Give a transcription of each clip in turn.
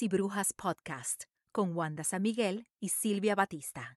Y Brujas Podcast con Wanda San Miguel y Silvia Batista.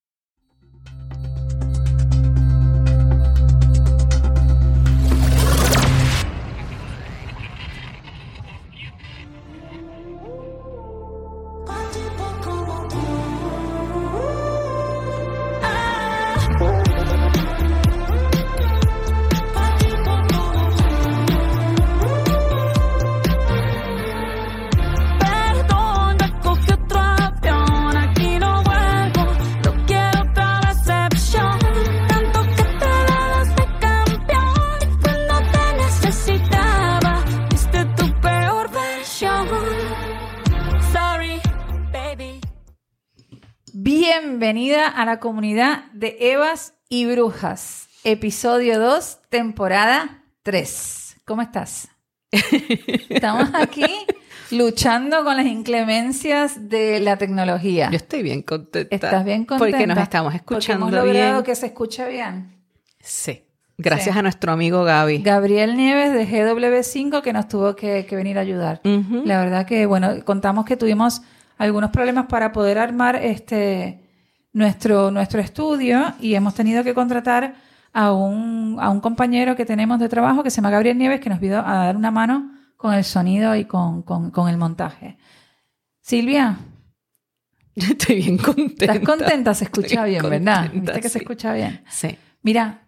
Bienvenida a la comunidad de Evas y Brujas, episodio 2, temporada 3. ¿Cómo estás? Estamos aquí luchando con las inclemencias de la tecnología. Yo estoy bien contenta. ¿Estás bien contenta? Porque nos estamos Porque escuchando hemos logrado bien. que se escuche bien. Sí. Gracias Sí. a nuestro amigo Gaby. Gabriel Nieves de GW5 que nos tuvo que, que venir a ayudar. La verdad que, bueno, contamos que tuvimos algunos problemas para poder armar este nuestro, nuestro estudio y hemos tenido que contratar a un, a un compañero que tenemos de trabajo que se llama Gabriel Nieves que nos vino a dar una mano con el sonido y con, con- con el montaje. Silvia, Estoy bien contenta. ¿estás contenta? Se escucha bien, ¿verdad? ¿Viste que se sí. escucha bien? Sí. Mira,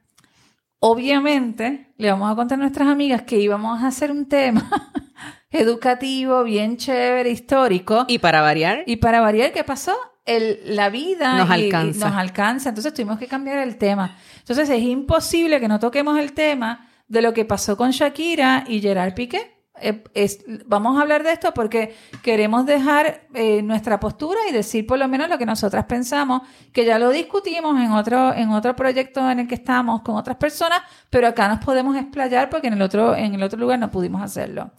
obviamente le vamos a contar a nuestras amigas que íbamos a hacer un tema educativo, bien chévere, histórico. Y para variar, Y para variar, ¿qué pasó? El, la vida Nos y- y alcanza. nos alcanza. Entonces tuvimos que cambiar el tema. Entonces es imposible que no toquemos el tema de lo que pasó con Shakira y Gerard Piqué. Eh, es- vamos a hablar de esto porque queremos dejar eh, nuestra postura y decir por lo menos lo que nosotras pensamos, que ya lo discutimos en otro, en otro proyecto en el que estamos con otras personas, pero acá nos podemos explayar porque en el otro, en el otro lugar no pudimos hacerlo.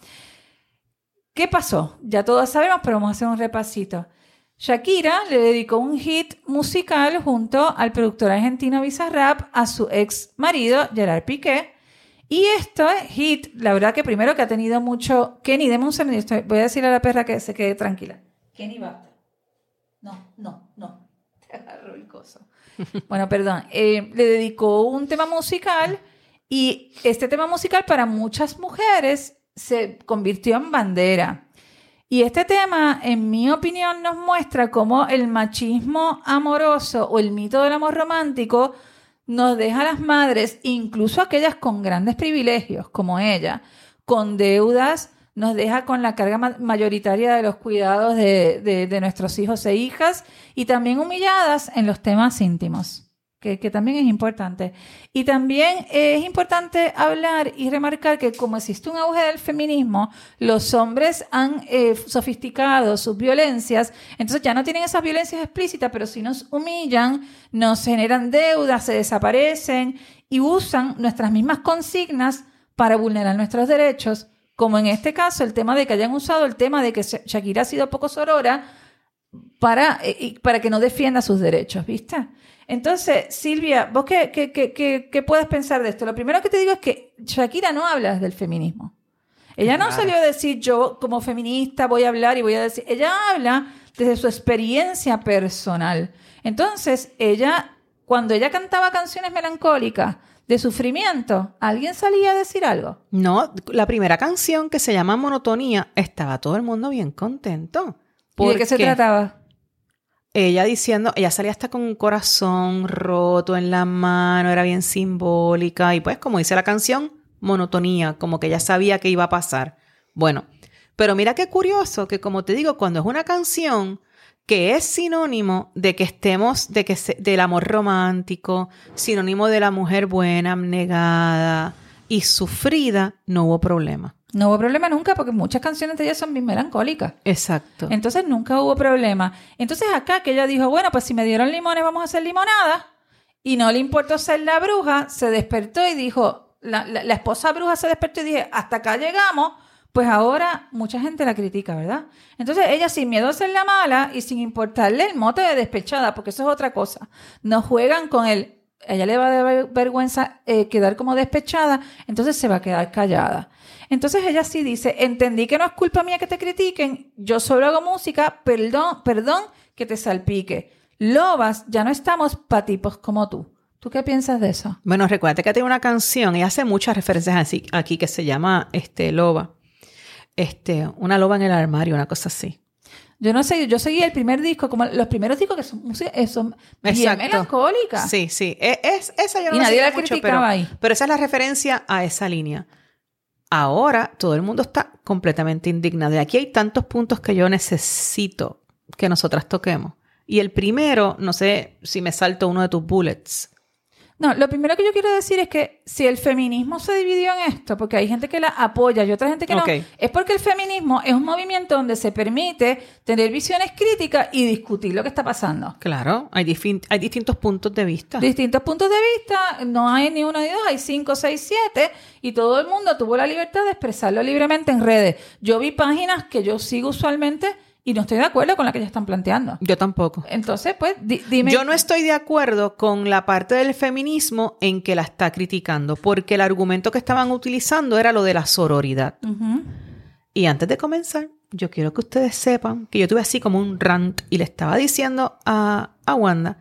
¿Qué pasó? Ya todos sabemos, pero vamos a hacer un repasito. Shakira le dedicó un hit musical junto al productor argentino Bizarrap a su ex marido Gerard Piqué. Y esto es hit, la verdad que primero que ha tenido mucho... Kenny, deme un segundo, estoy- voy a decirle a la perra que se quede tranquila. Kenny, basta. No, no, no. Te agarro el coso. Bueno, perdón. Eh, le dedicó un tema musical y este tema musical para muchas mujeres se convirtió en bandera. Y este tema, en mi opinión, nos muestra cómo el machismo amoroso o el mito del amor romántico nos deja a las madres, incluso aquellas con grandes privilegios como ella, con deudas, nos deja con la carga ma- mayoritaria de los cuidados de, de- de nuestros hijos e hijas y también humilladas en los temas íntimos, que, también es importante. Y también es importante hablar y remarcar que como existe un auge del feminismo, los hombres han eh, sofisticado sus violencias, entonces ya no tienen esas violencias explícitas, pero sí nos humillan, nos generan deudas, se desaparecen y usan nuestras mismas consignas para vulnerar nuestros derechos, como en este caso el tema de que hayan usado el tema de que Sha- Shakira ha sido poco sorora para, eh, para que no defienda sus derechos, ¿viste? Entonces, Silvia, ¿vos qué, qué, qué, qué- qué puedes pensar de esto? Lo primero que te digo es que Shakira no habla del feminismo. Ella no salió a decir yo como feminista voy a hablar y voy a decir, ella habla desde su experiencia personal. Entonces, ella, cuando ella cantaba canciones melancólicas de sufrimiento, ¿alguien salía a decir algo? No, la primera canción que se llama Monotonía, estaba todo el mundo bien contento. ¿Y de qué se trataba? Ella diciendo, ella salía hasta con un corazón roto en la mano, era bien simbólica. Y pues, como dice la canción, monotonía, como que ella sabía que iba a pasar. Bueno, pero mira qué curioso que, como te digo, cuando es una canción que es sinónimo de que estemos, de que se- del amor romántico, sinónimo de la mujer buena, abnegada y sufrida, no hubo problema. No hubo problema nunca porque muchas canciones de ella son bien melancólicas. Exacto. Entonces nunca hubo problema. Entonces acá que ella dijo, bueno, pues si me dieron limones vamos a hacer limonada. Y no le importó ser la bruja, se despertó y dijo, la, la- la esposa bruja se despertó y dije, hasta acá llegamos, pues ahora mucha gente la critica, ¿verdad? Entonces ella sin miedo a ser la mala y sin importarle el mote de despechada, porque eso es otra cosa, nos juegan con el ella le va a dar vergüenza eh, quedar como despechada, entonces se va a quedar callada. Entonces ella sí dice, entendí que no es culpa mía que te critiquen, yo solo hago música, perdón, perdón que te salpique. Lobas, ya no estamos para tipos como tú. ¿Tú qué piensas de eso? Bueno, recuerda que tiene una canción y hace muchas referencias así, aquí que se llama este, Loba. Este, una loba en el armario, una cosa así. Yo no sé, yo seguí el primer disco, como los primeros discos que son, música- eh, son bien Exacto. melancólicas. Sí, sí. E- Es, esa yo no Y la nadie la mucho, criticaba pero, ahí. pero esa es la referencia a esa línea. Ahora todo el mundo está completamente indignado. Y aquí hay tantos puntos que yo necesito que nosotras toquemos. Y el primero, no sé si me salto uno de tus bullets. No, lo primero que yo quiero decir es que si el feminismo se dividió en esto, porque hay gente que la apoya y otra gente que no, es porque el feminismo es un movimiento donde se permite tener visiones críticas y discutir lo que está pasando. Claro, hay, hay distintos puntos de vista. Distintos puntos de vista, no hay ni uno ni dos, hay cinco, seis, siete, y todo el mundo tuvo la libertad de expresarlo libremente en redes. Yo vi páginas que yo sigo usualmente y no estoy de acuerdo con la que ellas están planteando. Yo tampoco. Entonces, pues, di- dime. Yo no estoy de acuerdo con la parte del feminismo en que la está criticando, porque el argumento que estaban utilizando era lo de la sororidad. Y antes de comenzar, yo quiero que ustedes sepan que yo tuve así como un rant y le estaba diciendo a, a Wanda,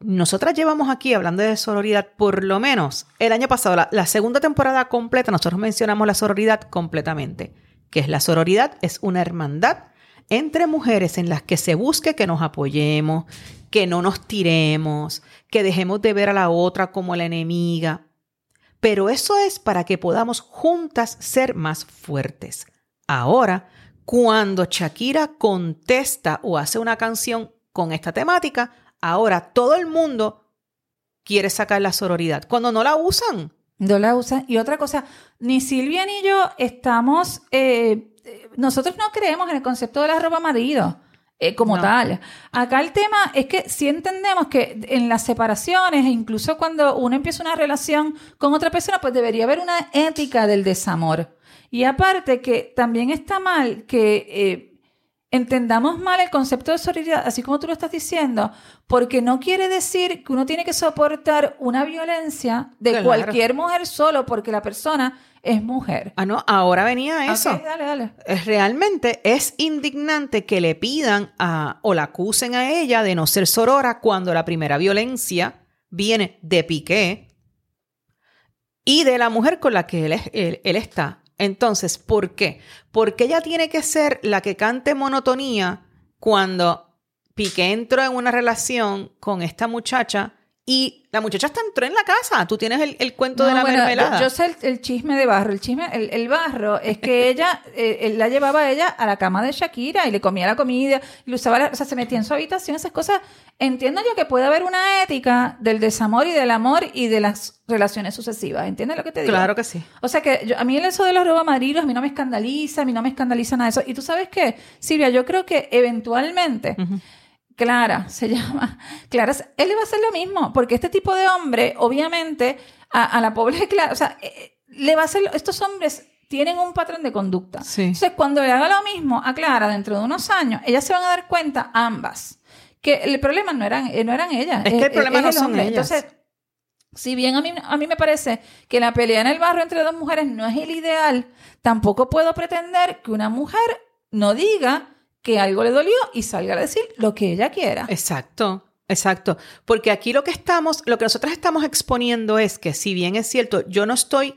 nosotras llevamos aquí hablando de sororidad por lo menos el año pasado, la, la segunda temporada completa, nosotros mencionamos la sororidad completamente, que es la sororidad, es una hermandad entre mujeres en las que se busque que nos apoyemos, que no nos tiremos, que dejemos de ver a la otra como la enemiga. Pero eso es para que podamos juntas ser más fuertes. Ahora, cuando Shakira contesta o hace una canción con esta temática, ahora todo el mundo quiere sacar la sororidad. Cuando no la usan, No la usan. Y otra cosa, ni Silvia ni yo estamos, eh, nosotros no creemos en el concepto de la ropa marido. eh, como No. tal. Acá el tema es que si entendemos que en las separaciones, e incluso cuando uno empieza una relación con otra persona, pues debería haber una ética del desamor. Y aparte que también está mal que eh, entendamos mal el concepto de sororidad, así como tú lo estás diciendo, porque no quiere decir que uno tiene que soportar una violencia de Claro. cualquier mujer solo porque la persona es mujer. ah, no, ahora venía eso. Dale, dale. Es- Realmente es indignante que le pidan a, o la acusen a ella de no ser sorora cuando la primera violencia viene de Piqué y de la mujer con la que él, él- él está. Entonces, ¿por qué? Porque ella tiene que ser la que cante monotonía cuando Piqué entró en una relación con esta muchacha y la muchacha hasta entró en la casa. Tú tienes el, el cuento de la bueno, mermelada. Yo, yo sé el, el chisme de barro. El chisme, el, el barro es que ella, eh, él la llevaba a ella a la cama de Shakira y le comía la comida, le usaba, la- o sea, se metía en su habitación, esas cosas. Entiendo yo que puede haber una ética del desamor y del amor y de las relaciones sucesivas. ¿Entiendes lo que te digo? Claro que sí. O sea que yo- a mí eso de los robamaridos a mí no me escandaliza, a mí no me escandaliza nada de eso. Y tú sabes qué, Silvia, yo creo que eventualmente Clara se llama. Clara, él le va a hacer lo mismo, porque este tipo de hombre, obviamente, a, a la pobre Clara, o sea, eh, le va a hacer, estos hombres tienen un patrón de conducta. Sí. Entonces, cuando le haga lo mismo a Clara dentro de unos años, ellas se van a dar cuenta, ambas, que el problema no eran, eh, no eran ellas. Es que el problema no son ellas. Entonces, si bien a mí, a mí me parece que la pelea en el barrio entre dos mujeres no es el ideal, tampoco puedo pretender que una mujer no diga que algo le dolió y salga a decir lo que ella quiera. Exacto, exacto. Porque aquí lo que estamos, lo que nosotros estamos exponiendo es que si bien es cierto, yo no estoy,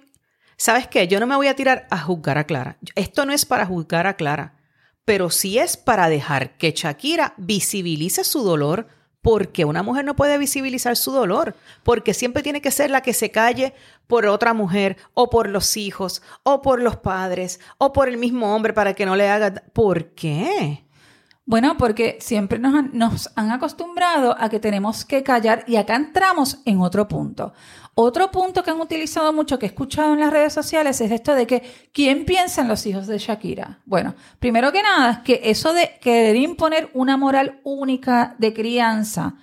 ¿sabes qué? Yo no me voy a tirar a juzgar a Clara. Esto no es para juzgar a Clara, pero sí es para dejar que Shakira visibilice su dolor. Porque una mujer no puede visibilizar su dolor, porque siempre tiene que ser la que se calle por otra mujer, o por los hijos, o por los padres, o por el mismo hombre para que no le haga. ¿Por qué? Bueno, porque siempre nos han, nos han acostumbrado a que tenemos que callar y acá entramos en otro punto. Otro punto que han utilizado mucho, que he escuchado en las redes sociales, es esto de que ¿quién piensa en los hijos de Shakira? Bueno, primero que nada, que eso de querer imponer una moral única de crianza,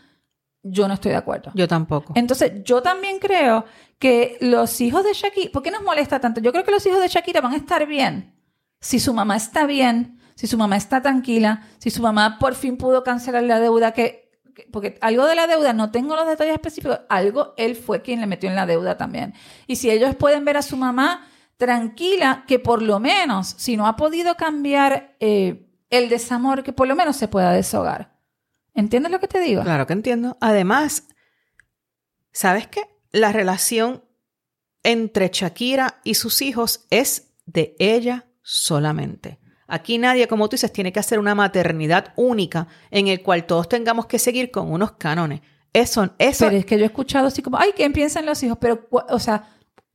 yo no estoy de acuerdo. Yo tampoco. Entonces, yo también creo que los hijos de Shakira, ¿por qué nos molesta tanto? Yo creo que los hijos de Shakira van a estar bien si su mamá está bien, si su mamá está tranquila, si su mamá por fin pudo cancelar la deuda que, porque algo de la deuda, no tengo los detalles específicos, algo él fue quien le metió en la deuda también. Y si ellos pueden ver a su mamá tranquila, que por lo menos, si no ha podido cambiar eh, el desamor, que por lo menos se pueda deshogar. ¿Entiendes lo que te digo? Claro que entiendo. Además, ¿sabes qué? La relación entre Shakira y sus hijos es de ella solamente. Aquí nadie, como tú dices, tiene que hacer una maternidad única en el cual todos tengamos que seguir con unos cánones. Eso, eso. Pero es que yo he escuchado así como, ay, ¿quién piensa en los hijos? Pero, o sea,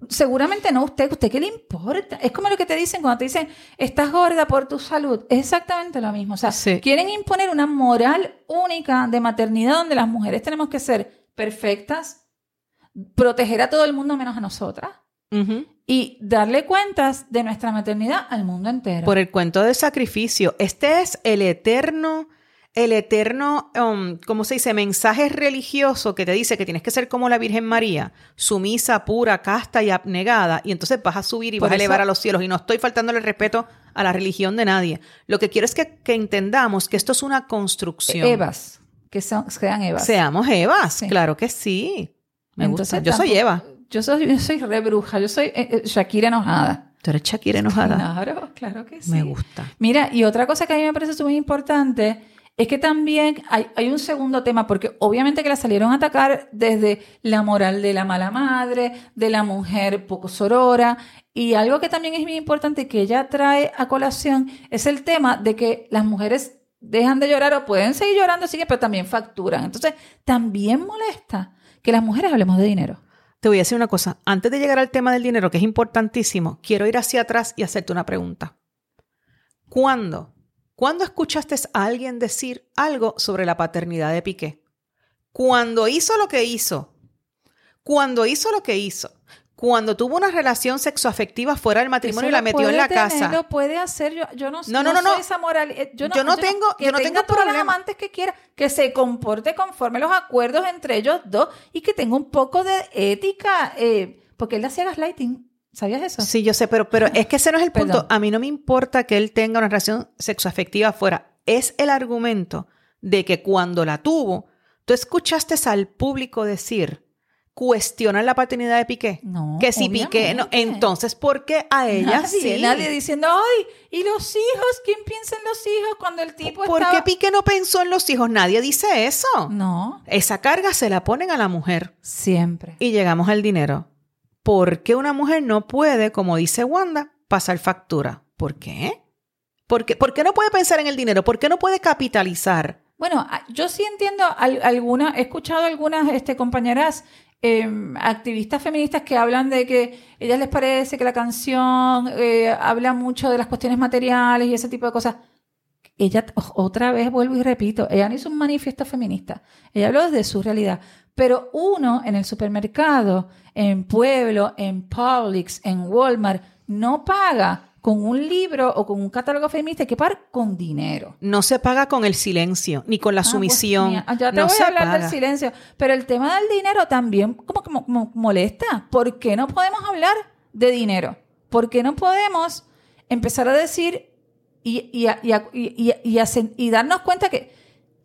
seguramente no usted. ¿Usted qué le importa? Es como lo que te dicen cuando te dicen, estás gorda por tu salud. Es exactamente lo mismo. O sea, Sí. quieren imponer una moral única de maternidad donde las mujeres tenemos que ser perfectas, proteger a todo el mundo menos a nosotras Y darle cuentas de nuestra maternidad al mundo entero. Por el cuento del sacrificio. Este es el eterno, el eterno, um, ¿cómo se dice? Mensaje religioso que te dice que tienes que ser como la Virgen María, sumisa, pura, casta y abnegada, y entonces vas a subir y Por vas a elevar a los cielos. Y no estoy faltándole el respeto a la religión de nadie. Lo que quiero es que, que entendamos que esto es una construcción. Evas, que son- sean Evas. Seamos Evas, Sí. claro que sí. Me gusta. Yo soy Eva. Yo soy, yo soy re bruja, yo soy eh, eh, Shakira enojada. Tú eres Shakira enojada. Claro, claro que sí. Me gusta. Mira, y otra cosa que a mí me parece muy importante es que también hay, hay un segundo tema, porque obviamente que la salieron a atacar desde la moral de la mala madre, de la mujer poco sorora, y algo que también es muy importante que ella trae a colación es el tema de que las mujeres dejan de llorar o pueden seguir llorando, sigue, pero también facturan. Entonces, también molesta que las mujeres hablemos de dinero. Te voy a decir una cosa. Antes de llegar al tema del dinero, que es importantísimo, quiero ir hacia atrás y hacerte una pregunta. ¿Cuándo? ¿Cuándo escuchaste a alguien decir algo sobre la paternidad de Piqué? Cuando hizo lo que hizo. Cuando hizo lo que hizo. Cuando tuvo una relación sexoafectiva fuera del matrimonio y la metió en la tener, casa. Lo puede hacer. Yo, yo no, No, no, no, soy esa moral. eh, Yo no, Yo no tengo- que yo no tenga tengo todas las amantes que quiera, que se comporte conforme los acuerdos entre ellos dos y que tenga un poco de ética. eh, porque él hacía gaslighting. ¿Sabías eso? Sí, yo sé, pero, pero es que ese no es el punto. Perdón. A mí no me importa que él tenga una relación sexoafectiva afuera. Es el argumento de que cuando la tuvo, tú escuchaste al público decir, cuestionar la paternidad de Piqué. No, Que si Piqué, no, entonces, ¿por qué a ella nadie, sí? nadie diciendo, ay, ¿y los hijos? ¿Quién piensa en los hijos cuando el tipo ¿Por estaba... qué Piqué no pensó en los hijos? Nadie dice eso. No, Esa carga se la ponen a la mujer. siempre. Y llegamos al dinero. ¿Por qué una mujer no puede, como dice Wanda, pasar factura? ¿Por qué? ¿Por qué, ¿Por qué no puede pensar en el dinero? ¿Por qué no puede capitalizar? Bueno, yo sí entiendo al- algunas, he escuchado algunas este, compañeras eh, activistas feministas que hablan de que ellas les parece que la canción eh, habla mucho de las cuestiones materiales y ese tipo de cosas. Ella, otra vez vuelvo y repito, ella no hizo un manifiesto feminista, ella habló desde su realidad. Pero uno en el supermercado, en Pueblo, en Publix, en Walmart, no paga con un libro o con un catálogo feminista, hay que pagar con dinero. No se paga con el silencio, ni con la Ah, sumisión. pues, ya te no voy a hablar paga. del silencio. Pero el tema del dinero también como que mo- mo- molesta. ¿Por qué no podemos hablar de dinero? ¿Por qué no podemos empezar a decir y, y, a- y, a- y- darnos cuenta que,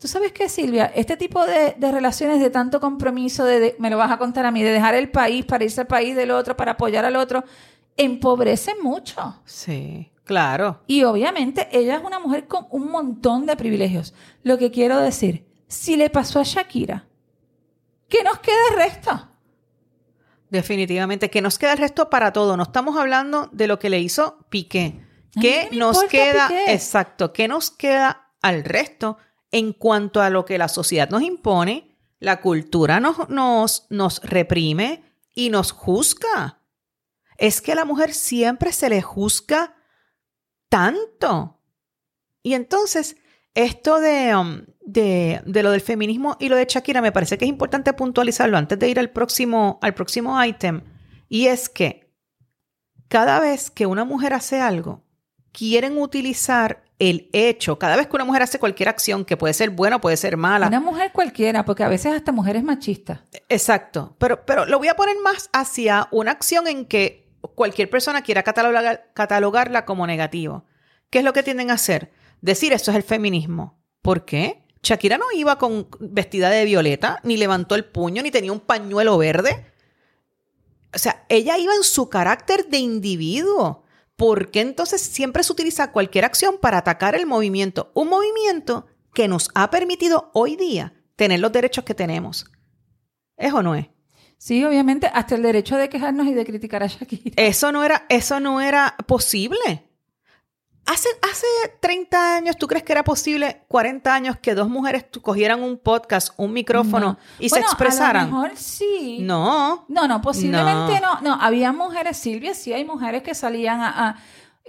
tú sabes qué, Silvia, este tipo de, de relaciones de tanto compromiso, de, de- me lo vas a contar a mí, de dejar el país para irse al país del otro, para apoyar al otro, empobrecen mucho. Sí, claro. Y obviamente ella es una mujer con un montón de privilegios. Lo que quiero decir, si le pasó a Shakira, ¿qué nos queda el resto? Definitivamente. Que nos queda el resto para todo. No estamos hablando de lo que le hizo Piqué. ¿Qué nos queda? Piqué. Exacto. ¿Qué nos queda al resto en cuanto a lo que la sociedad nos impone? La cultura nos, nos, nos reprime y nos juzga. Es que a la mujer siempre se le juzga tanto. Y entonces, esto de, um, de, de lo del feminismo y lo de Shakira, me parece que es importante puntualizarlo antes de ir al próximo, al próximo ítem. Y es que cada vez que una mujer hace algo, quieren utilizar el hecho, cada vez que una mujer hace cualquier acción, que puede ser buena o puede ser mala, Una mujer cualquiera, porque a veces hasta mujeres machistas. Exacto, pero, pero lo voy a poner más hacia una acción en que cualquier persona quiera catalogar- catalogarla como negativo. ¿Qué es lo que tienden a hacer? Decir esto es el feminismo. ¿Por qué? Shakira no iba con vestida de violeta, ni levantó el puño, ni tenía un pañuelo verde. O sea, ella iba en su carácter de individuo. ¿Por qué entonces siempre se utiliza cualquier acción para atacar el movimiento? Un movimiento que nos ha permitido hoy día tener los derechos que tenemos. ¿Es o no es? Sí, obviamente, hasta el derecho de quejarnos y de criticar a Shakira. Eso no era, eso no era posible. Hace, hace 30 años, ¿tú crees que era posible, 40 años, que dos mujeres cogieran un podcast, un micrófono No. y Bueno, se expresaran? A lo mejor sí. No. No, no, posiblemente no. no. había mujeres, Silvia, sí hay mujeres que salían a... a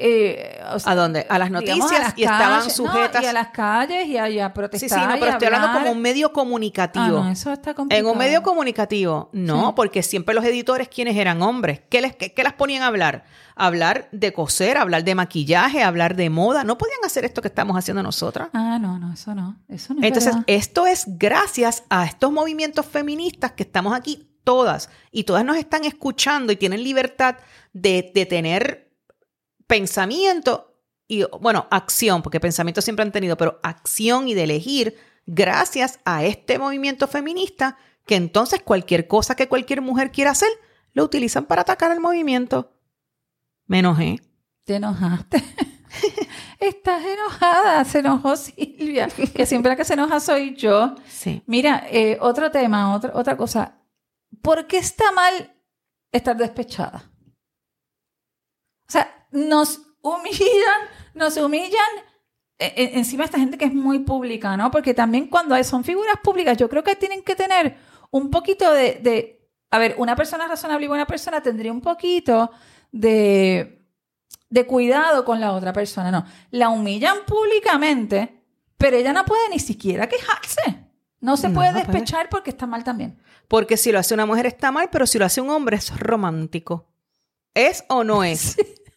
eh, o sea, ¿A dónde? A las noticias las y estaban calles, sujetas. No, y a las calles y a, y a Sí, protestar. sí, no, y pero estoy hablando como un medio Ah, comunicativo. no, eso está en complicado. un medio comunicativo, no, Sí. porque siempre los editores, quienes eran hombres, ¿qué, les, qué, qué las ponían a hablar? Hablar de coser, hablar de maquillaje, hablar de moda. No podían hacer esto que estamos haciendo nosotras. Ah, no, no, eso no. Eso no es Entonces, verdad. esto es gracias a estos movimientos feministas que estamos aquí todas y todas nos están escuchando y tienen libertad de, de tener pensamiento y, bueno, acción, porque pensamiento siempre han tenido, pero acción y de elegir gracias a este movimiento feminista que entonces cualquier cosa que cualquier mujer quiera hacer, lo utilizan para atacar al movimiento. Me enojé. Te enojaste. Estás enojada. Se enojó Silvia. Que siempre la que se enoja soy yo. Sí. Mira, eh, otro tema, otra, otra cosa. ¿Por qué está mal estar despechada? O sea, nos humillan, nos humillan eh, eh, encima esta gente que es muy pública, ¿no? Porque también cuando son figuras públicas, yo creo que tienen que tener un poquito de, de- a ver, una persona razonable y buena persona tendría un poquito de, de cuidado con la otra persona, ¿no? La humillan públicamente, pero ella no puede ni siquiera quejarse. No se puede no puede. despechar porque está mal también. Porque si lo hace una mujer está mal, pero si lo hace un hombre es romántico. ¿Es o no es? ¿Es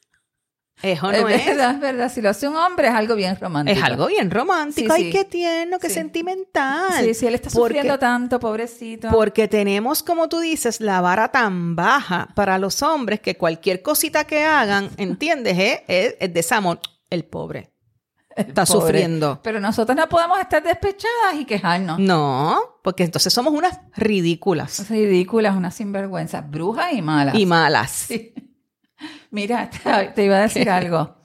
o no es es? verdad, es verdad. Si lo hace un hombre es algo bien romántico. Es algo bien romántico. Sí, Ay, sí. qué tierno, qué Sí. sentimental. Sí, sí, él está Porque- sufriendo tanto, pobrecito. Porque tenemos, como tú dices, la vara tan baja para los hombres que cualquier cosita que hagan, ¿entiendes? eh? Es, es desamor. El pobre está Pobre. sufriendo. Pero nosotros no podemos estar despechadas y quejarnos. No, porque entonces somos unas ridículas ridículas, una sinvergüenza, brujas y malas. y malas. Mira, te, iba a decir algo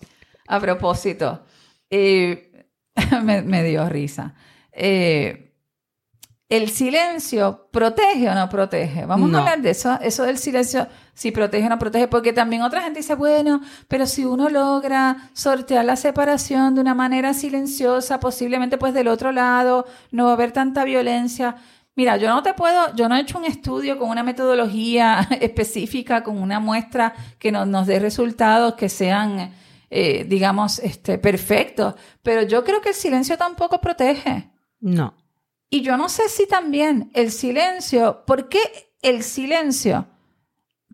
a propósito. Eh, me, me dio risa. Eh, ¿El silencio protege o no protege? Vamos No. a hablar de eso, eso del silencio, si protege o no protege, porque también otra gente dice, bueno, pero si uno logra sortear la separación de una manera silenciosa, posiblemente pues del otro lado no va a haber tanta violencia. Mira, yo no te puedo, yo no he hecho un estudio con una metodología específica, con una muestra que nos, nos dé resultados que sean, eh, digamos, este, perfectos, pero yo creo que el silencio tampoco protege. No. Y yo no sé si también el silencio, ¿por qué el silencio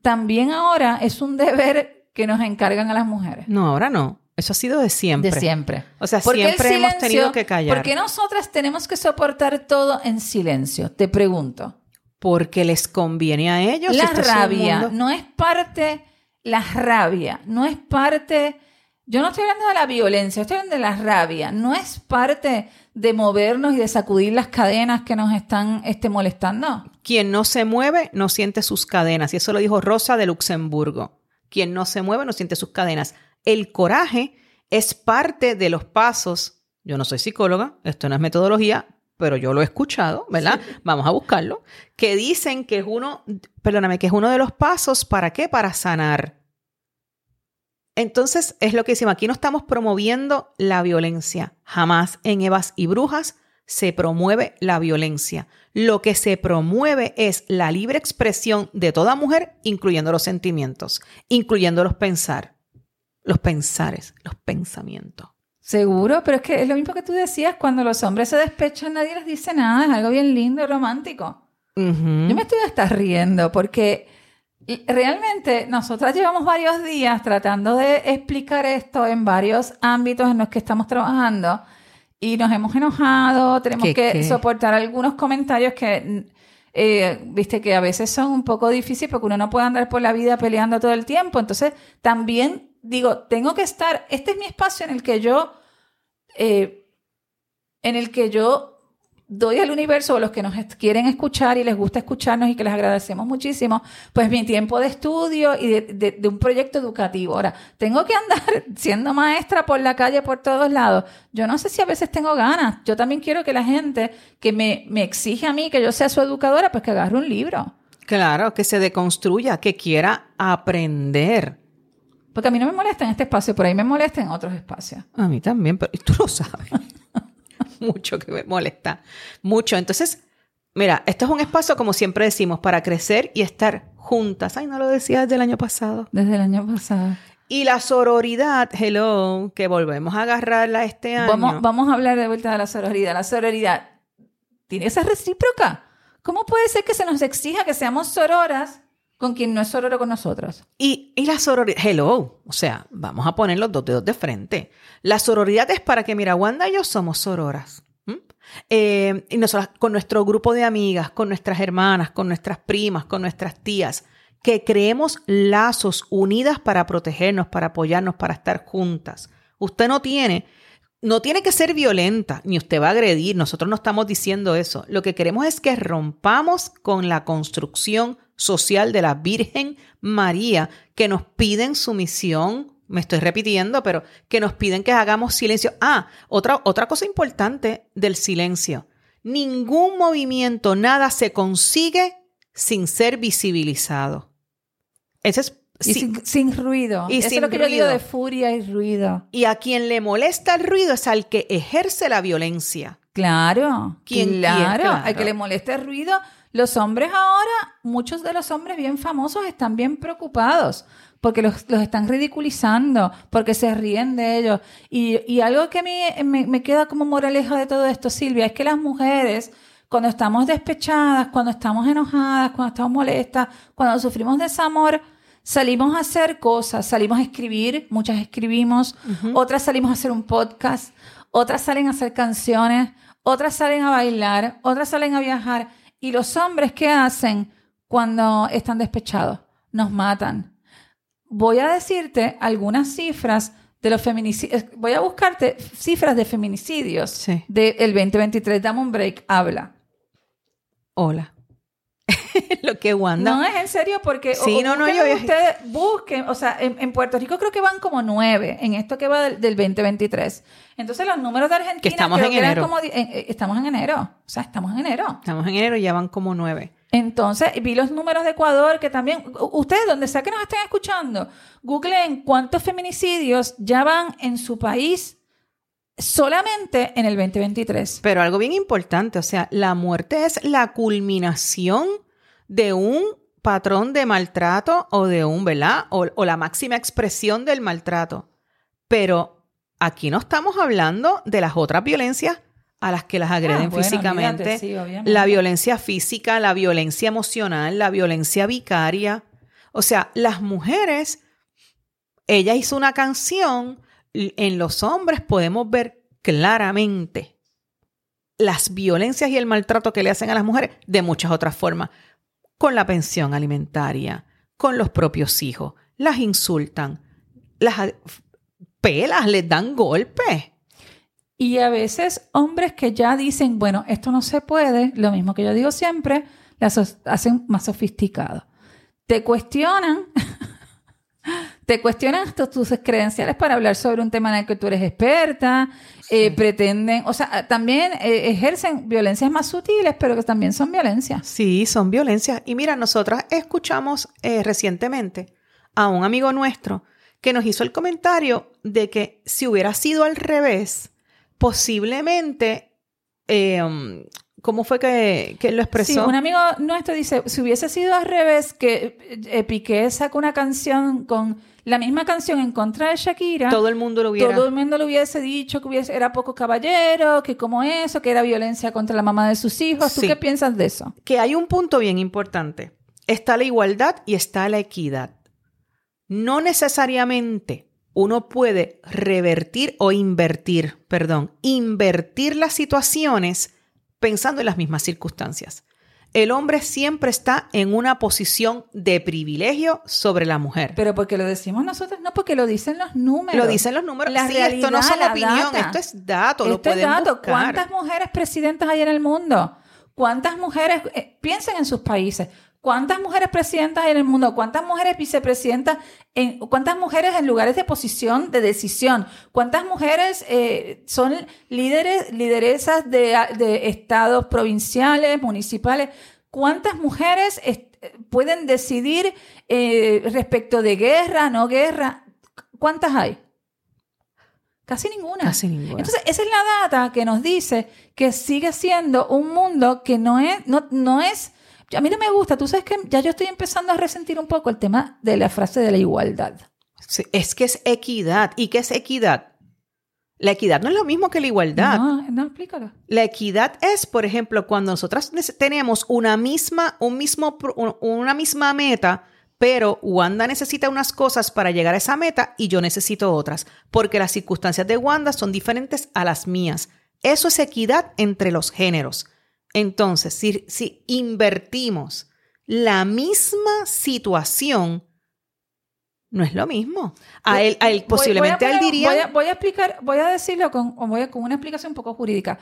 también ahora es un deber que nos encargan a las mujeres? No, ahora no. Eso ha sido de siempre. De siempre. O sea, ¿Por qué el siempre hemos silencio? tenido que callar. ¿Por qué nosotras tenemos que soportar todo en silencio? Te pregunto. Porque les conviene a ellos. La rabia mundo- no es parte, la rabia no es parte, yo no estoy hablando de la violencia, estoy hablando de la rabia, no es parte de movernos y de sacudir las cadenas que nos están este, molestando. Quien no se mueve no siente sus cadenas. Y eso lo dijo Rosa de Luxemburgo. Quien no se mueve no siente sus cadenas. El coraje es parte de los pasos. Yo no soy psicóloga, esto no es metodología, pero yo lo he escuchado, ¿verdad? Vamos a buscarlo. Que dicen que es uno, perdóname, que es uno de los pasos para qué? Para sanar. Entonces, es lo que decimos, aquí no estamos promoviendo la violencia. Jamás en Evas y Brujas se promueve la violencia. Lo que se promueve es la libre expresión de toda mujer, incluyendo los sentimientos, incluyendo los pensar, los pensares, los pensamientos. Seguro, pero es que es lo mismo que tú decías, cuando los hombres se despechan nadie les dice nada, es algo bien lindo romántico. Ujú. Yo me estoy hasta riendo porque realmente nosotras llevamos varios días tratando de explicar esto en varios ámbitos en los que estamos trabajando y nos hemos enojado, tenemos ¿Qué, que qué? soportar algunos comentarios que, eh, viste, que a veces son un poco difíciles porque uno no puede andar por la vida peleando todo el tiempo. Entonces, también digo, tengo que estar, este es mi espacio en el que yo, eh, en el que yo doy al universo, o los que nos quieren escuchar y les gusta escucharnos y que les agradecemos muchísimo, pues mi tiempo de estudio y de, de- de un proyecto educativo. Ahora, tengo que andar siendo maestra por la calle, por todos lados. Yo no sé si a veces tengo ganas. Yo también quiero que la gente que me, me exige a mí que yo sea su educadora, pues que agarre un libro. Claro, que se deconstruya, que quiera aprender. Porque a mí no me molesta en este espacio, por ahí me molesta en otros espacios. A mí también, pero tú lo sabes. Mucho que me molesta. Mucho. Entonces, mira, esto es un espacio, como siempre decimos, para crecer y estar juntas. Ay, no lo decía desde el año pasado. Desde el año pasado. Y la sororidad, hello, que volvemos a agarrarla este año. Vamos, vamos a hablar de vuelta de la sororidad. La sororidad tiene ser recíproca. ¿Cómo puede ser que se nos exija que seamos sororas con quien no es sororo con nosotros? Y, y la sororidad, hello, o sea, vamos a poner los dos dedos de frente. La sororidad es para que, mira, y yo somos sororas. Eh, y nosotras, con nuestro grupo de amigas, con nuestras hermanas, con nuestras primas, con nuestras tías, que creemos lazos unidas para protegernos, para apoyarnos, para estar juntas. Usted no tiene, no tiene que ser violenta, ni usted va a agredir, nosotros no estamos diciendo eso. Lo que queremos es que rompamos con la construcción social de la Virgen María, que nos piden sumisión, me estoy repitiendo, pero que nos piden que hagamos silencio. Ah, otra, otra cosa importante del silencio. Ningún movimiento, nada se consigue sin ser visibilizado. Ese es... Y sí. sin, sin ruido. Y Eso sin es lo que yo digo ruido. de furia y ruido. Y a quien le molesta el ruido es al que ejerce la violencia. Claro, ¿Quién claro. Claro. Al que le moleste el ruido. Los hombres ahora, muchos de los hombres bien famosos están bien preocupados porque los, los están ridiculizando, porque se ríen de ellos. Y, y algo que a mí me, me queda como moraleja de todo esto, Silvia, es que las mujeres, cuando estamos despechadas, cuando estamos enojadas, cuando estamos molestas, cuando sufrimos desamor, salimos a hacer cosas, salimos a escribir, muchas escribimos, otras salimos a hacer un podcast, otras salen a hacer canciones, otras salen a bailar, otras salen a viajar. ¿Y los hombres qué hacen cuando están despechados? Nos matan. Voy a decirte algunas cifras de los feminicidios. Voy a buscarte cifras de feminicidios Sí. del 2023. Dame un break, habla. Hola. Lo que Wanda. No es en serio porque Sí, no, no, yo- ustedes busquen, o sea, en, en Puerto Rico creo que van como nueve en esto que va del, del 2023. Entonces los números de Argentina Que estamos creo en enero. como en- eh, estamos en enero, o sea, estamos en enero. Estamos en enero y ya van como nueve. Entonces, vi los números de Ecuador que también, ustedes donde sea que nos estén escuchando, googleen cuántos feminicidios ya van en su país solamente en el 2023. Pero algo bien importante, o sea, la muerte es la culminación de un patrón de maltrato o de un, ¿verdad? O, o la máxima expresión del maltrato. Pero aquí no estamos hablando de las otras violencias a las que las agreden Ah, bueno, físicamente. sí, la violencia física, la violencia emocional, la violencia vicaria. O sea, las mujeres, ella hizo una canción, en los hombres podemos ver claramente las violencias y el maltrato que le hacen a las mujeres de muchas otras formas, con la pensión alimentaria, con los propios hijos, las insultan, las pelas, les dan golpes. Y a veces hombres que ya dicen, bueno, esto no se puede, lo mismo que yo digo siempre, las hacen más sofisticado. Te cuestionan, te cuestionan tu- tus credenciales para hablar sobre un tema en el que tú eres experta, eh, pretenden, o sea, también eh, ejercen violencias más sutiles, pero que también son violencias. Sí, son violencias. Y mira, nosotras escuchamos eh, recientemente a un amigo nuestro que nos hizo el comentario de que si hubiera sido al revés, posiblemente, ¿cómo fue que, que lo expresó? Sí, un amigo nuestro dice, si hubiese sido al revés, que eh, Piqué sacó una canción con la misma canción en contra de Shakira, Todo el mundo lo hubiera. todo el mundo le hubiese dicho que hubiese, era poco caballero, que como eso, que era violencia contra la mamá de sus hijos. ¿Tú Sí. qué piensas de eso? que hay un punto bien importante. Está la igualdad y está la equidad. No necesariamente uno puede revertir o invertir, perdón, invertir las situaciones pensando en las mismas circunstancias. el hombre siempre está en una posición de privilegio sobre la mujer. Pero porque lo decimos nosotros, no porque lo dicen los números. Lo dicen los números. La sí, esto no realidad, son la opinión, data. esto es dato, lo Esto es dato. buscar. ¿Cuántas mujeres presidentas hay en el mundo? ¿Cuántas mujeres, eh, piensen en sus países, cuántas mujeres presidentas hay en el mundo? ¿Cuántas mujeres vicepresidentas? En, ¿Cuántas mujeres en lugares de posición de decisión? ¿Cuántas mujeres eh, son líderes, lideresas de, de estados provinciales, municipales? ¿Cuántas mujeres pueden decidir eh, respecto de guerra, no guerra? ¿Cuántas hay? Casi ninguna. Casi ninguna. Entonces, esa es la data que nos dice que sigue siendo un mundo que no es, no, no es, a mí no me gusta, tú sabes que ya yo estoy empezando a resentir un poco el tema de la frase de la igualdad. Sí, es que es equidad. ¿Y qué es equidad? La equidad no es lo mismo que la igualdad. No, no, explícalo. La equidad es, por ejemplo, cuando nosotras tenemos una misma, un mismo, una misma meta, pero Wanda necesita unas cosas para llegar a esa meta y yo necesito otras, porque las circunstancias de Wanda son diferentes a las mías. Eso es equidad entre los géneros. Entonces, si, si invertimos la misma situación, no es lo mismo. A él, a él Voy- posiblemente voy a a él diría... Voy a, voy a explicar, voy a decirlo con, voy con una explicación un poco jurídica.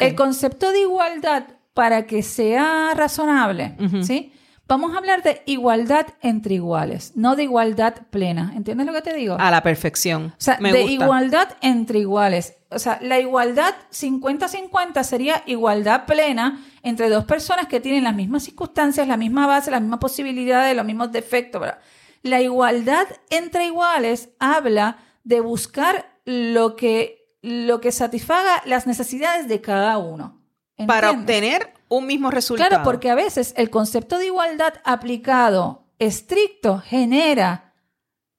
El concepto de igualdad, para que sea razonable. ¿sí? Vamos a hablar de igualdad entre iguales, no de igualdad plena. ¿Entiendes lo que te digo? A la perfección. O sea, Me de gusta. igualdad entre iguales. O sea, la igualdad 50-50 sería igualdad plena entre dos personas que tienen las mismas circunstancias, la misma base, las mismas posibilidades, los mismos defectos. ¿verdad? La igualdad entre iguales habla de buscar lo que, lo que satisfaga las necesidades de cada uno. para obtener un mismo resultado. Claro, porque a veces el concepto de igualdad aplicado estricto genera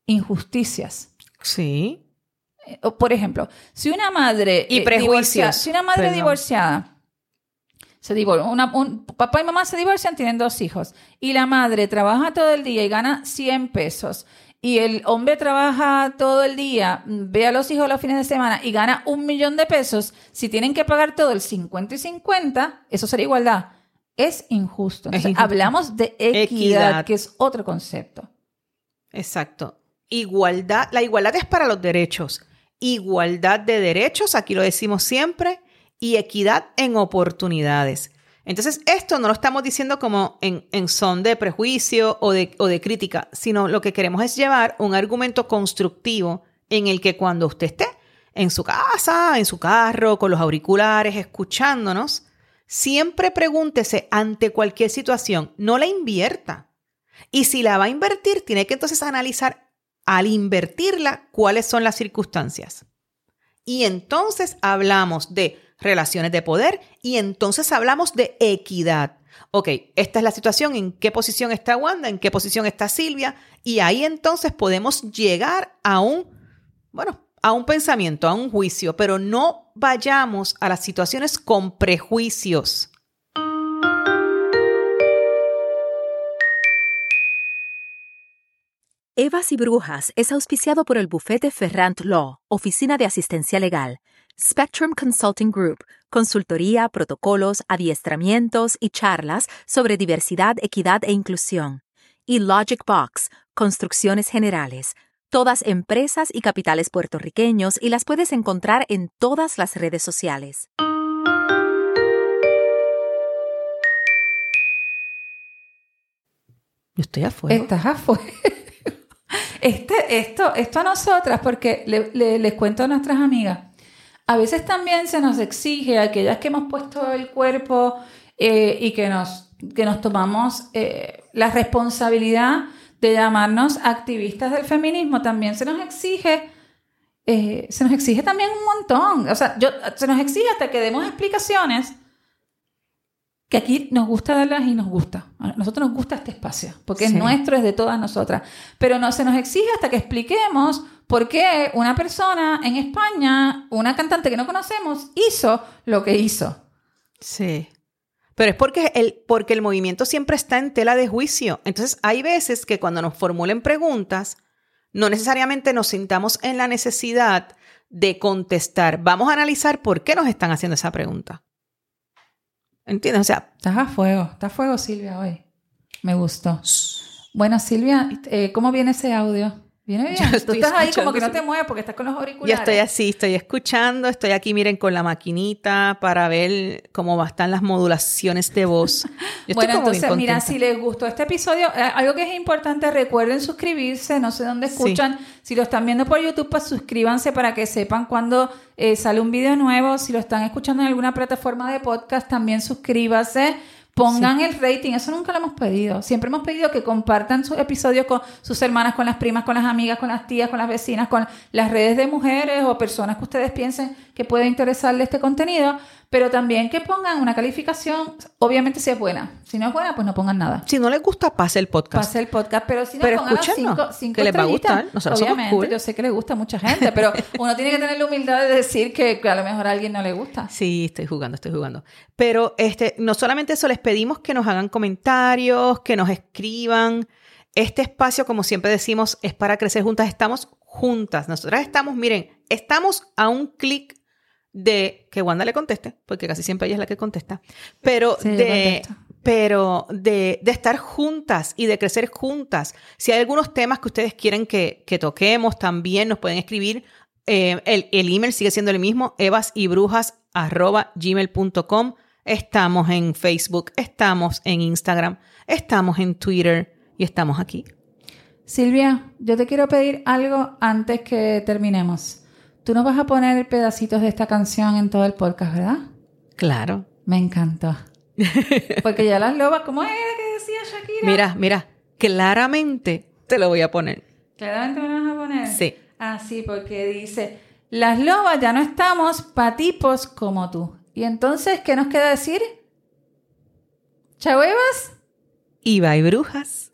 injusticias. Sí. Eh, Por ejemplo, si una madre Y eh, prejuicios. si una madre Perdón. divorciada se divor- una- un, papá y mamá se divorcian, tienen dos hijos y la madre trabaja todo el día y gana 100 pesos y el hombre trabaja todo el día, mm, ve a los hijos los fines de semana y gana un millón de pesos, si tienen que pagar todo el 50 y 50, eso sería igualdad. Es injusto. Entonces, injusto. hablamos de equidad, Equidad. que es otro concepto. Exacto. Igualdad. La igualdad es para los derechos. Igualdad de derechos, aquí lo decimos siempre, y equidad en oportunidades. Entonces, esto no lo estamos diciendo como en, en son de prejuicio o de, o de crítica, sino lo que queremos es llevar un argumento constructivo en el que cuando usted esté en su casa, en su carro, con los auriculares, escuchándonos, siempre pregúntese ante cualquier situación, no la invierta. Y si la va a invertir, tiene que entonces analizar al invertirla cuáles son las circunstancias. Y entonces hablamos de relaciones de poder y entonces hablamos de equidad. Ok, esta es la situación, en qué posición está Wanda, en qué posición está Silvia, y ahí entonces podemos llegar a un, bueno, a un pensamiento, a un juicio, pero no vayamos a las situaciones con prejuicios. Evas y Brujas es auspiciado por el bufete Ferrant Law, Oficina de Asistencia Legal, Spectrum Consulting Group, consultoría, protocolos, adiestramientos y charlas sobre diversidad, equidad e inclusión, y Logic Box, construcciones generales, todas empresas y capitales puertorriqueños y las puedes encontrar en todas las redes sociales. Yo estoy afuera. Estás afuera. Este, esto, esto a nosotras, porque le- le- les cuento a nuestras amigas, a veces también se nos exige, a aquellas que hemos puesto el cuerpo eh, y que nos, que nos tomamos eh, la responsabilidad de llamarnos activistas del feminismo, también se nos exige, eh, se nos exige también un montón. O sea, yo, se nos exige hasta que demos explicaciones que aquí nos gusta darlas y nos gusta. A nosotros nos gusta este espacio, porque es nuestro, es de todas nosotras. Pero no se nos exige hasta que expliquemos por qué una persona en España, una cantante que no conocemos, hizo lo que hizo. Sí. Pero es porque el, porque el movimiento siempre está en tela de juicio. Entonces, hay veces que cuando nos formulen preguntas, no necesariamente nos sintamos en la necesidad de contestar. Vamos a analizar por qué nos están haciendo esa pregunta. ¿Entiendes? O sea, Estás a fuego, estás a fuego, Silvia, hoy. Me gustó. Bueno, Silvia, eh, ¿cómo viene ese audio? ¿Viene bien? Yo Tú estoy estás ahí como que no te mueves porque estás con los auriculares. yo estoy así, estoy escuchando, estoy aquí, miren, con la maquinita para ver cómo están las modulaciones de voz. Yo estoy bueno, como bien entonces, mira, si les gustó este episodio, eh, algo que es importante, recuerden suscribirse, no sé dónde Sí. escuchan. Si lo están viendo por YouTube, pues suscríbanse para que sepan cuando eh, sale un video nuevo. Si lo están escuchando en alguna plataforma de podcast, también suscríbase. Pongan el rating, eso nunca lo hemos pedido. Siempre hemos pedido que compartan sus episodios con sus hermanas, con las primas, con las amigas, con las tías, con las vecinas, con las redes de mujeres o personas que ustedes piensen que puede interesarle este contenido, pero también que pongan una calificación, obviamente si es buena. Si no es buena, pues no pongan nada. Si no les gusta, pase el podcast. Pase el podcast, pero si no Pero pongan cinco, cinco que les va a gustar. Nosotros somos Obviamente, cool. yo sé que le gusta a mucha gente, pero uno tiene que tener la humildad de decir que, que a lo mejor a alguien no le gusta. Sí, estoy jugando, estoy jugando. Pero este, no solamente eso, les pedimos que nos hagan comentarios, que nos escriban. Este espacio, como siempre decimos, es para crecer juntas. Estamos juntas. Nosotras estamos, miren, estamos a un clic de que Wanda le conteste, porque casi siempre ella es la que contesta, pero Sí, de, pero de, de estar juntas y de crecer juntas. Si hay algunos temas que ustedes quieren que, que toquemos, también nos pueden escribir. Eh, el, el email sigue siendo el mismo, evasyBrujas@gmail.com. Estamos en Facebook, estamos en Instagram, estamos en Twitter y estamos aquí. Silvia, yo te quiero pedir algo antes que terminemos. Tú nos vas a poner pedacitos de esta canción en todo el podcast, ¿verdad? Claro. Me encantó. Porque ya las lobas, ¿cómo era que decía Shakira? Mira, mira, claramente te lo voy a poner. Claramente me lo vas a poner. Sí. Ah, sí, porque dice, las lobas ya no estamos pa' tipos como tú. Y entonces, ¿qué nos queda decir? ¿Chahuevas? Iba y brujas.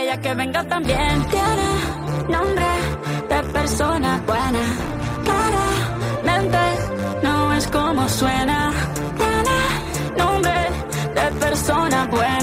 ella que venga también. Tiene nombre de persona buena. Claramente no es como suena. Tiene nombre de persona buena.